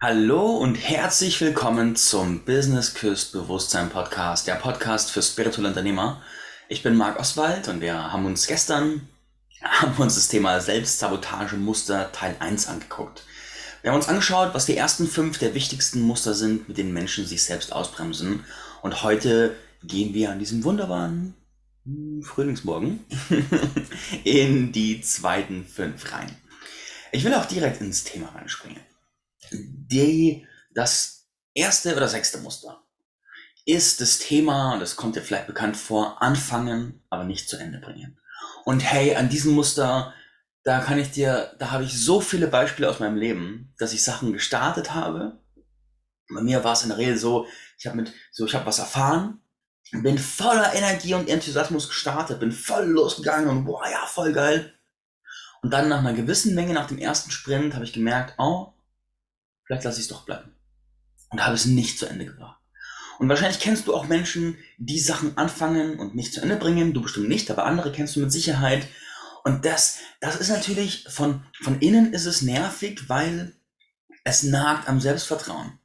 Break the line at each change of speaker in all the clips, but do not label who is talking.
Hallo und herzlich willkommen zum Business Küst Bewusstsein Podcast, der Podcast für spirituelle Unternehmer. Ich bin Marc Oswald und wir haben uns gestern haben uns das Thema Selbstsabotagemuster Teil 1 angeguckt. Wir haben uns angeschaut, was die ersten fünf der wichtigsten Muster sind, mit denen Menschen sich selbst ausbremsen. Und heute gehen wir an diesem wunderbaren Frühlingsmorgen in die zweiten fünf rein. Ich will auch direkt ins Thema reinspringen die, das erste oder sechste Muster ist das Thema, das kommt dir vielleicht bekannt vor, anfangen, aber nicht zu Ende bringen. Und hey, an diesem Muster, da kann ich dir, da habe ich so viele Beispiele aus meinem Leben, dass ich Sachen gestartet habe. Bei mir war es in der Regel so, ich habe mit, so, ich habe was erfahren, bin voller Energie und Enthusiasmus gestartet, bin voll losgegangen und boah, ja, voll geil. Und dann nach einer gewissen Menge, nach dem ersten Sprint, habe ich gemerkt, oh, vielleicht lasse ich es doch bleiben. Und habe es nicht zu Ende gebracht. Und wahrscheinlich kennst du auch Menschen, die Sachen anfangen und nicht zu Ende bringen. Du bestimmt nicht, aber andere kennst du mit Sicherheit. Und das, das ist natürlich von, von innen ist es nervig, weil es nagt am Selbstvertrauen.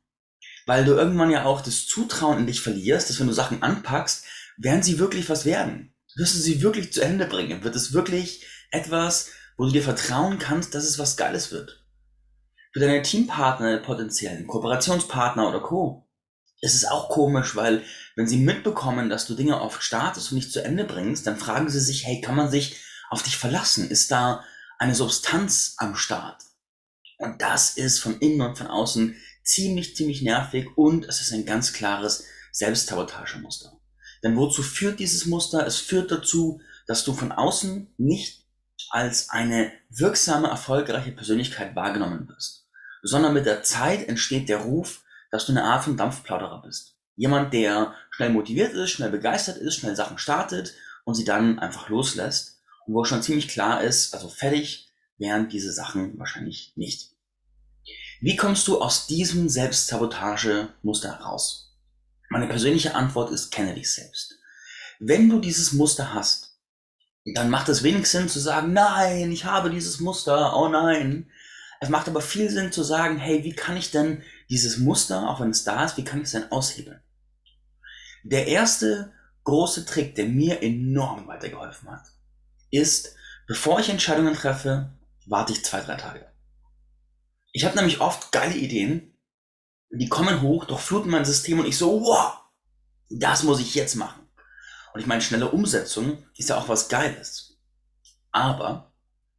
Weil du irgendwann ja auch das Zutrauen in dich verlierst, dass wenn du Sachen anpackst, werden sie wirklich was werden. Wirst du sie wirklich zu Ende bringen? Wird es wirklich etwas, wo du dir vertrauen kannst, dass es was Geiles wird? Für deine Teampartner, potenziellen Kooperationspartner oder Co. ist es auch komisch, weil wenn sie mitbekommen, dass du Dinge oft startest und nicht zu Ende bringst, dann fragen sie sich, hey, kann man sich auf dich verlassen? Ist da eine Substanz am Start? Und das ist von innen und von außen ziemlich, ziemlich nervig und es ist ein ganz klares Selbstsabotagemuster. Denn wozu führt dieses Muster? Es führt dazu, dass du von außen nicht als eine wirksame, erfolgreiche Persönlichkeit wahrgenommen wirst sondern mit der Zeit entsteht der Ruf, dass du eine Art von Dampfplauderer bist. Jemand, der schnell motiviert ist, schnell begeistert ist, schnell Sachen startet und sie dann einfach loslässt und wo schon ziemlich klar ist, also fertig wären diese Sachen wahrscheinlich nicht. Wie kommst du aus diesem Selbstsabotage-Muster heraus? Meine persönliche Antwort ist, kenne dich selbst. Wenn du dieses Muster hast, dann macht es wenig Sinn zu sagen, nein, ich habe dieses Muster, oh nein, es macht aber viel Sinn zu sagen, hey, wie kann ich denn dieses Muster, auch wenn es da ist, wie kann ich es denn aushebeln? Der erste große Trick, der mir enorm weitergeholfen hat, ist, bevor ich Entscheidungen treffe, warte ich zwei, drei Tage. Ich habe nämlich oft geile Ideen, die kommen hoch, durchfluten mein System und ich so, wow, das muss ich jetzt machen. Und ich meine, schnelle Umsetzung ist ja auch was Geiles. Aber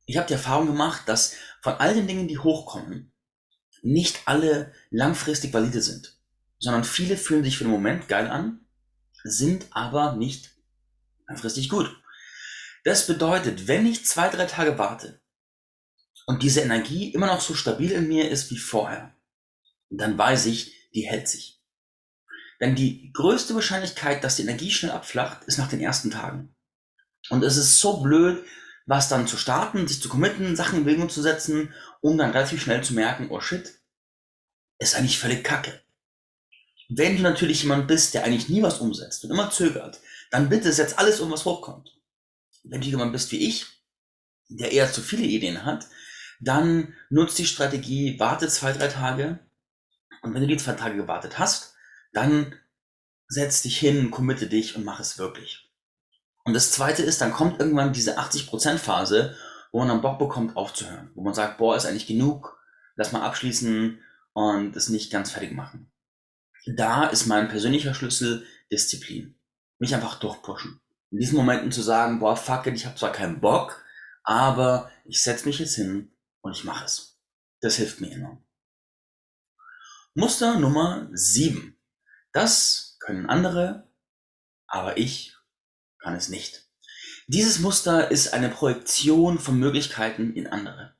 ich habe die Erfahrung gemacht, dass von all den Dingen, die hochkommen, nicht alle langfristig valide sind, sondern viele fühlen sich für den Moment geil an, sind aber nicht langfristig gut. Das bedeutet, wenn ich zwei, drei Tage warte und diese Energie immer noch so stabil in mir ist wie vorher, dann weiß ich, die hält sich. Denn die größte Wahrscheinlichkeit, dass die Energie schnell abflacht, ist nach den ersten Tagen. Und es ist so blöd, was dann zu starten, sich zu committen, Sachen in Bewegung zu setzen, um dann relativ schnell zu merken, oh shit, ist eigentlich völlig kacke. Wenn du natürlich jemand bist, der eigentlich nie was umsetzt und immer zögert, dann bitte setz alles um, was hochkommt. Wenn du jemand bist wie ich, der eher zu viele Ideen hat, dann nutzt die Strategie, warte zwei, drei Tage und wenn du die zwei Tage gewartet hast, dann setz dich hin, committe dich und mach es wirklich. Und das zweite ist, dann kommt irgendwann diese 80% Phase, wo man dann Bock bekommt aufzuhören. Wo man sagt, boah, ist eigentlich genug, lass mal abschließen und es nicht ganz fertig machen. Da ist mein persönlicher Schlüssel Disziplin. Mich einfach durchpushen. In diesen Momenten zu sagen, boah, fuck it, ich habe zwar keinen Bock, aber ich setze mich jetzt hin und ich mache es. Das hilft mir enorm. Muster Nummer 7. Das können andere, aber ich kann es nicht. Dieses Muster ist eine Projektion von Möglichkeiten in andere.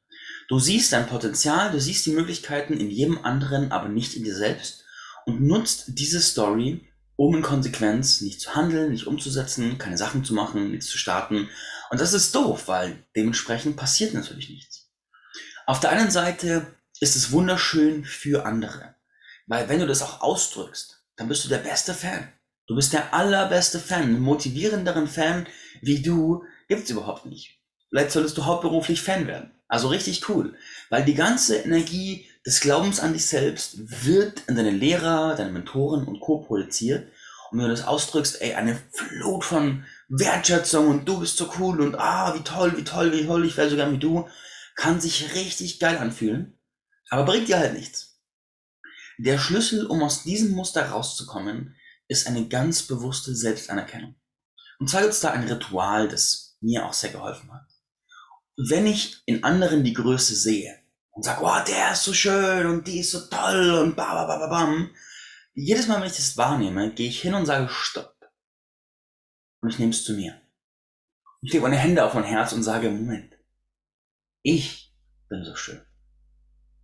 Du siehst dein Potenzial, du siehst die Möglichkeiten in jedem anderen, aber nicht in dir selbst und nutzt diese Story, um in Konsequenz nicht zu handeln, nicht umzusetzen, keine Sachen zu machen, nichts zu starten. Und das ist doof, weil dementsprechend passiert natürlich nichts. Auf der einen Seite ist es wunderschön für andere, weil wenn du das auch ausdrückst, dann bist du der beste Fan. Du bist der allerbeste Fan. Motivierenderen Fan wie du gibt's überhaupt nicht. Vielleicht solltest du hauptberuflich Fan werden. Also richtig cool. Weil die ganze Energie, des Glaubens an dich selbst wird in deine Lehrer, deine Mentoren und Co. projiziert. Und wenn du das ausdrückst, ey, eine Flut von Wertschätzung und du bist so cool und ah, wie toll, wie toll, wie toll, ich wäre so gern wie du, kann sich richtig geil anfühlen, aber bringt dir halt nichts. Der Schlüssel, um aus diesem Muster rauszukommen, ist eine ganz bewusste Selbstanerkennung. Und zwar gibt es da ein Ritual, das mir auch sehr geholfen hat. Wenn ich in anderen die Größe sehe und sage, oh, der ist so schön und die ist so toll und ba, ba, ba, ba, bam, jedes Mal, wenn ich das wahrnehme, gehe ich hin und sage, stopp. Und ich nehme es zu mir. Ich lege meine Hände auf mein Herz und sage, Moment, ich bin so schön.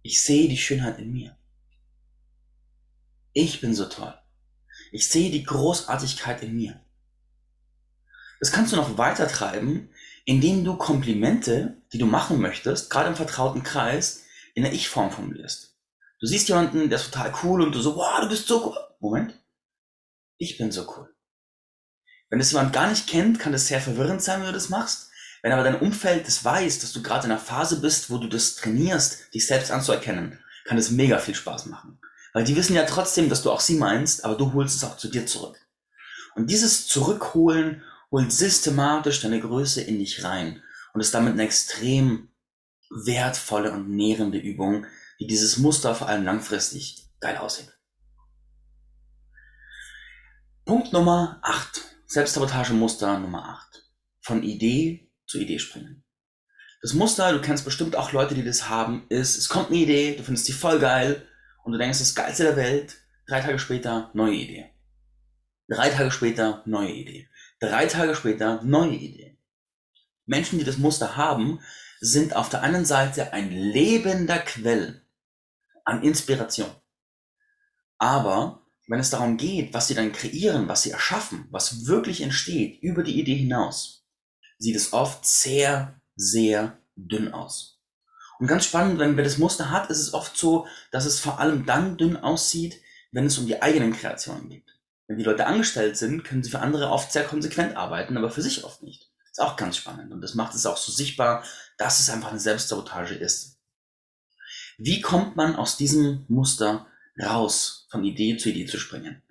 Ich sehe die Schönheit in mir. Ich bin so toll. Ich sehe die Großartigkeit in mir. Das kannst du noch weiter treiben, indem du Komplimente, die du machen möchtest, gerade im vertrauten Kreis, in der Ich-Form formulierst. Du siehst jemanden, der ist total cool und du so, wow, du bist so cool. Moment. Ich bin so cool. Wenn das jemand gar nicht kennt, kann das sehr verwirrend sein, wenn du das machst. Wenn aber dein Umfeld das weiß, dass du gerade in einer Phase bist, wo du das trainierst, dich selbst anzuerkennen, kann das mega viel Spaß machen. Weil die wissen ja trotzdem, dass du auch sie meinst, aber du holst es auch zu dir zurück. Und dieses Zurückholen holt systematisch deine Größe in dich rein und ist damit eine extrem wertvolle und nährende Übung, die dieses Muster vor allem langfristig geil aussieht. Punkt Nummer 8. Selbstsabotage-Muster Nummer 8. Von Idee zu Idee springen. Das Muster, du kennst bestimmt auch Leute, die das haben, ist, es kommt eine Idee, du findest die voll geil, und du denkst, das Geilste der Welt, drei Tage später, neue Idee. Drei Tage später, neue Idee. Drei Tage später, neue Idee. Menschen, die das Muster haben, sind auf der einen Seite ein lebender Quell an Inspiration. Aber wenn es darum geht, was sie dann kreieren, was sie erschaffen, was wirklich entsteht über die Idee hinaus, sieht es oft sehr, sehr dünn aus. Und ganz spannend, wenn wer das Muster hat, ist es oft so, dass es vor allem dann dünn aussieht, wenn es um die eigenen Kreationen geht. Wenn die Leute angestellt sind, können sie für andere oft sehr konsequent arbeiten, aber für sich oft nicht. Ist auch ganz spannend. Und das macht es auch so sichtbar, dass es einfach eine Selbstsabotage ist. Wie kommt man aus diesem Muster raus, von Idee zu Idee zu springen?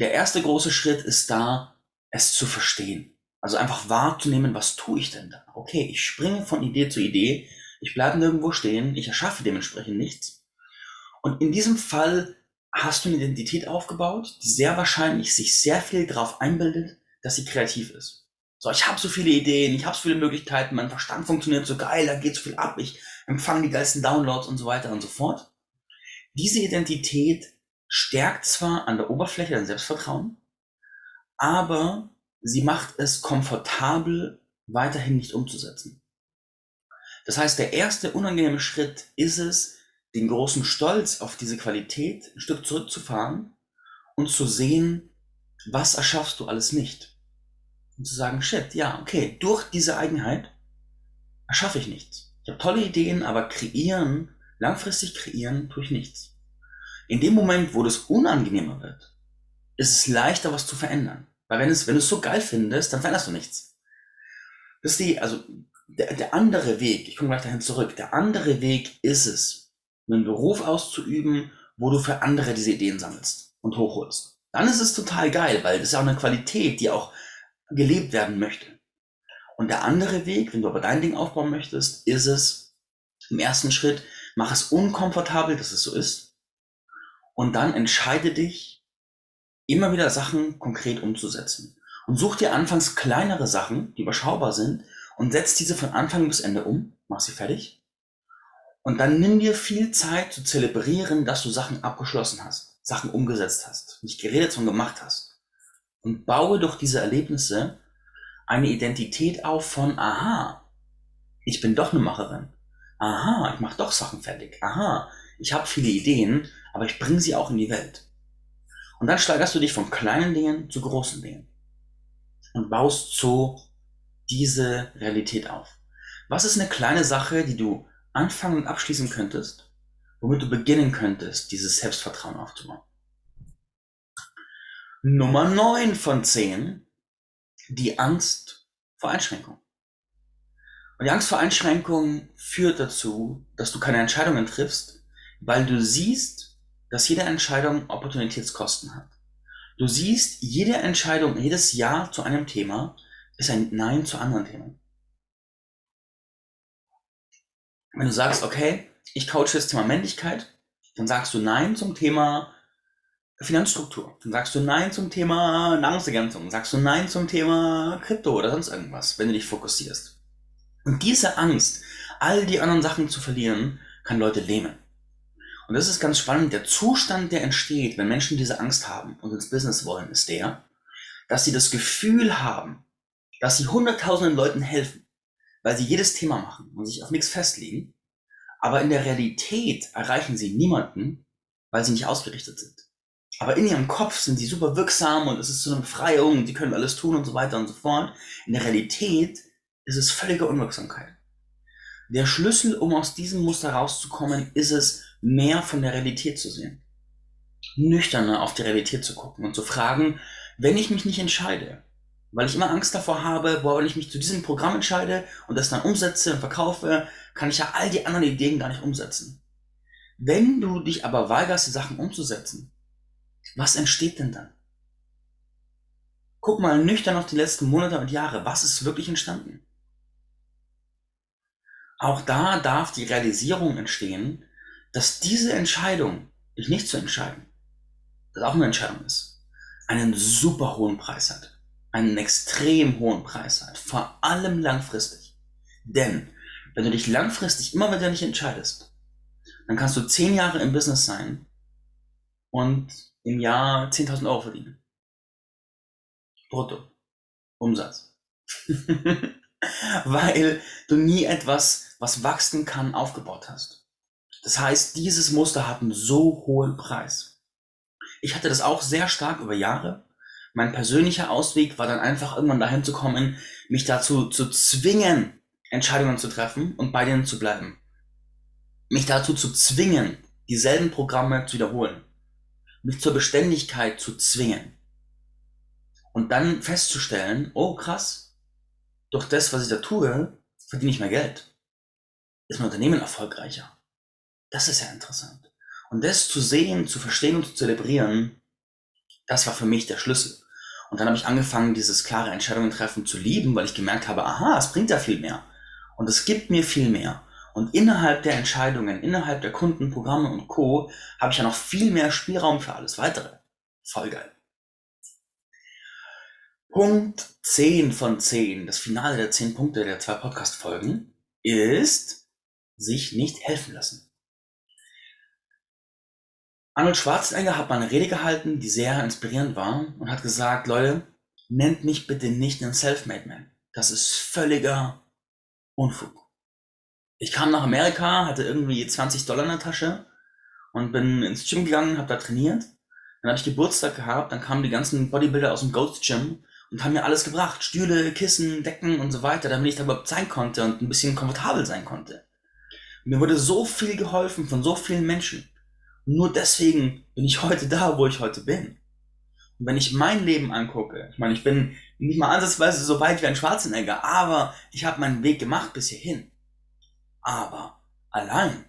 Der erste große Schritt ist da, es zu verstehen. Also einfach wahrzunehmen, was tue ich denn da? Okay, ich springe von Idee zu Idee ich bleibe nirgendwo stehen, ich erschaffe dementsprechend nichts. Und in diesem Fall hast du eine Identität aufgebaut, die sehr wahrscheinlich sich sehr viel darauf einbildet, dass sie kreativ ist. So, ich habe so viele Ideen, ich habe so viele Möglichkeiten, mein Verstand funktioniert so geil, da geht so viel ab, ich empfange die geilsten Downloads und so weiter und so fort. Diese Identität stärkt zwar an der Oberfläche dein Selbstvertrauen, aber sie macht es komfortabel, weiterhin nicht umzusetzen. Das heißt, der erste unangenehme Schritt ist es, den großen Stolz auf diese Qualität ein Stück zurückzufahren und zu sehen, was erschaffst du alles nicht. Und zu sagen, shit, ja, okay, durch diese Eigenheit erschaffe ich nichts. Ich habe tolle Ideen, aber kreieren, langfristig kreieren, tue ich nichts. In dem Moment, wo das unangenehmer wird, ist es leichter, was zu verändern. Weil wenn, es, wenn du es so geil findest, dann veränderst du nichts. Das ist die, also der, der andere Weg, ich komme gleich dahin zurück, der andere Weg ist es, einen Beruf auszuüben, wo du für andere diese Ideen sammelst und hochholst. Dann ist es total geil, weil das ist auch eine Qualität, die auch gelebt werden möchte. Und der andere Weg, wenn du aber dein Ding aufbauen möchtest, ist es im ersten Schritt, mach es unkomfortabel, dass es so ist. Und dann entscheide dich, immer wieder Sachen konkret umzusetzen. Und such dir anfangs kleinere Sachen, die überschaubar sind, und setz diese von Anfang bis Ende um, mach sie fertig. Und dann nimm dir viel Zeit zu zelebrieren, dass du Sachen abgeschlossen hast, Sachen umgesetzt hast, nicht geredet, sondern gemacht hast. Und baue durch diese Erlebnisse eine Identität auf von, aha, ich bin doch eine Macherin. Aha, ich mache doch Sachen fertig. Aha, ich habe viele Ideen, aber ich bringe sie auch in die Welt. Und dann steigerst du dich von kleinen Dingen zu großen Dingen und baust so diese Realität auf? Was ist eine kleine Sache, die du anfangen und abschließen könntest, womit du beginnen könntest, dieses Selbstvertrauen aufzubauen? Nummer 9 von 10, die Angst vor Einschränkung. Und die Angst vor Einschränkung führt dazu, dass du keine Entscheidungen triffst, Weil du siehst, dass jede Entscheidung Opportunitätskosten hat. Du siehst, jede Entscheidung, jedes Ja zu einem Thema ist ein Nein zu anderen Themen. Wenn du sagst, okay, ich coache das Thema Männlichkeit, dann sagst du Nein zum Thema Finanzstruktur. Dann sagst du Nein zum Thema Nahrungsergänzung. Dann sagst du Nein zum Thema Krypto oder sonst irgendwas, wenn du dich fokussierst. Und diese Angst, all die anderen Sachen zu verlieren, kann Leute lähmen. Und das ist ganz spannend. Der Zustand, der entsteht, wenn Menschen diese Angst haben und ins Business wollen, ist der, dass sie das Gefühl haben, dass sie hunderttausenden Leuten helfen, weil sie jedes Thema machen und sich auf nichts festlegen. Aber in der Realität erreichen sie niemanden, weil sie nicht ausgerichtet sind. Aber in ihrem Kopf sind sie super wirksam und es ist so eine Befreiung und die können alles tun und so weiter und so fort. In der Realität ist es völlige Unwirksamkeit. Der Schlüssel, um aus diesem Muster rauszukommen, ist es, mehr von der Realität zu sehen. Nüchterner auf die Realität zu gucken und zu fragen, wenn ich mich nicht entscheide, weil ich immer Angst davor habe, boah, wenn ich mich zu diesem Programm entscheide und das dann umsetze und verkaufe, kann ich ja all die anderen Ideen gar nicht umsetzen. Wenn du dich aber weigerst, die Sachen umzusetzen, was entsteht denn dann? Guck mal nüchtern auf die letzten Monate und Jahre. Was ist wirklich entstanden? Auch da darf die Realisierung entstehen, dass diese Entscheidung, dich nicht zu entscheiden, das auch eine Entscheidung ist, einen super hohen Preis hat. Einen extrem hohen Preis hat. Vor allem langfristig. Denn, wenn du dich langfristig immer wieder nicht entscheidest, dann kannst du zehn Jahre im Business sein und im Jahr 10.000 Euro verdienen. Brutto. Umsatz. Weil du nie etwas, was wachsen kann, aufgebaut hast. Das heißt, dieses Muster hat einen so hohen Preis. Ich hatte das auch sehr stark über Jahre. Mein persönlicher Ausweg war dann einfach irgendwann dahin zu kommen, mich dazu zu zwingen, Entscheidungen zu treffen und bei denen zu bleiben. Mich dazu zu zwingen, dieselben Programme zu wiederholen mich zur Beständigkeit zu zwingen. Und dann festzustellen, oh krass, durch das, was ich da tue, verdiene ich mehr Geld. Ist mein Unternehmen erfolgreicher. Das ist ja interessant. Und das zu sehen, zu verstehen und zu zelebrieren, das war für mich der Schlüssel. Und dann habe ich angefangen, dieses klare Entscheidungen treffen zu lieben, weil ich gemerkt habe, aha, es bringt ja viel mehr. Und es gibt mir viel mehr. Und innerhalb der Entscheidungen, innerhalb der Kunden, Programme und Co. habe ich ja noch viel mehr Spielraum für alles weitere. Voll geil. Punkt 10 von 10, das Finale der 10 Punkte der zwei Podcast-Folgen, ist sich nicht helfen lassen. Arnold Schwarzenegger hat mal eine Rede gehalten, die sehr inspirierend war und hat gesagt, Leute, nennt mich bitte nicht einen Selfmade Man. Das ist völliger Unfug ich kam nach Amerika, hatte irgendwie 20 Dollar in der Tasche und bin ins Gym gegangen, habe da trainiert. Dann habe ich Geburtstag gehabt, dann kamen die ganzen Bodybuilder aus dem Ghost Gym und haben mir alles gebracht. Stühle, Kissen, Decken und so weiter, damit ich da überhaupt sein konnte und ein bisschen komfortabel sein konnte. Mir wurde so viel geholfen von so vielen Menschen. Nur deswegen bin ich heute da, wo ich heute bin. Und wenn ich mein Leben angucke, ich meine, ich bin nicht mal ansatzweise so weit wie ein Schwarzenegger, aber ich habe meinen Weg gemacht bis hierhin. Aber allein,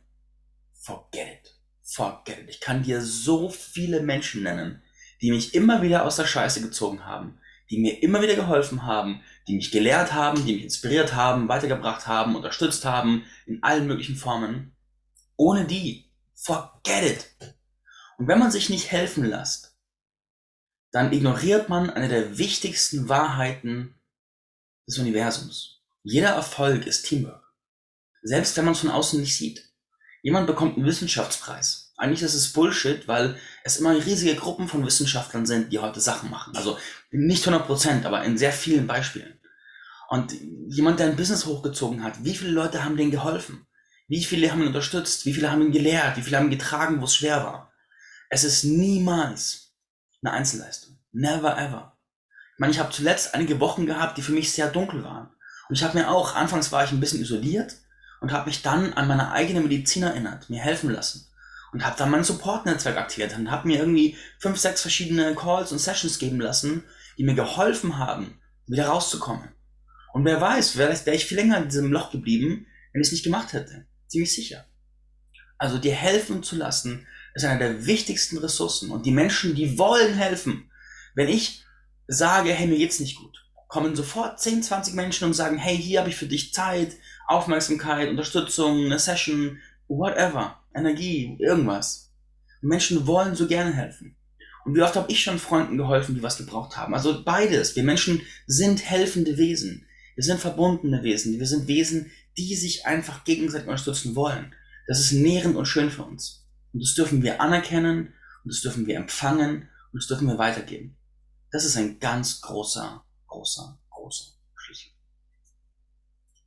forget it. Forget it. Ich kann dir so viele Menschen nennen, die mich immer wieder aus der Scheiße gezogen haben, die mir immer wieder geholfen haben, die mich gelehrt haben, die mich inspiriert haben, weitergebracht haben, unterstützt haben, in allen möglichen Formen. Ohne die, forget it. Und wenn man sich nicht helfen lässt, dann ignoriert man eine der wichtigsten Wahrheiten des Universums. Jeder Erfolg ist Teamwork. Selbst wenn man es von außen nicht sieht. Jemand bekommt einen Wissenschaftspreis. Eigentlich ist es Bullshit, weil es immer riesige Gruppen von Wissenschaftlern sind, die heute Sachen machen. Also nicht 100%, aber in sehr vielen Beispielen. Und jemand, der ein Business hochgezogen hat, wie viele Leute haben denen geholfen? Wie viele haben ihn unterstützt? Wie viele haben ihn gelehrt? Wie viele haben ihn getragen, wo es schwer war? Es ist niemals eine Einzelleistung. Never ever. Ich meine, ich habe zuletzt einige Wochen gehabt, die für mich sehr dunkel waren. Und ich habe mir auch, anfangs war ich ein bisschen isoliert, und habe mich dann an meine eigene Medizin erinnert, mir helfen lassen und habe dann mein Support-Netzwerk aktiviert und habe mir irgendwie fünf, sechs verschiedene Calls und Sessions geben lassen, die mir geholfen haben, wieder rauszukommen. Und wer weiß, wäre wär ich viel länger in diesem Loch geblieben, wenn ich es nicht gemacht hätte. Ziemlich sicher. Also dir helfen zu lassen, ist einer der wichtigsten Ressourcen. Und die Menschen, die wollen helfen. Wenn ich sage, hey, mir geht's nicht gut, kommen sofort 10, 20 Menschen und sagen, hey, hier habe ich für dich Zeit, Aufmerksamkeit, Unterstützung, eine Session, whatever, Energie, irgendwas. Und Menschen wollen so gerne helfen. Und wie oft habe ich schon Freunden geholfen, die was gebraucht haben? Also beides. Wir Menschen sind helfende Wesen. Wir sind verbundene Wesen. Wir sind Wesen, die sich einfach gegenseitig unterstützen wollen. Das ist nährend und schön für uns. Und das dürfen wir anerkennen und das dürfen wir empfangen und das dürfen wir weitergeben. Das ist ein ganz großer, großer, großer Schlüssel.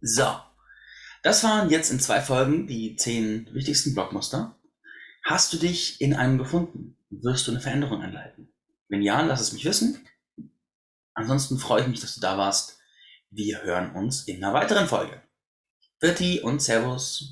So. Das waren jetzt in zwei Folgen die zehn wichtigsten Blockmuster. Hast du dich in einem gefunden? Wirst du eine Veränderung einleiten? Wenn ja, lass es mich wissen. Ansonsten freue ich mich, dass du da warst. Wir hören uns in einer weiteren Folge. Vierte und Servus.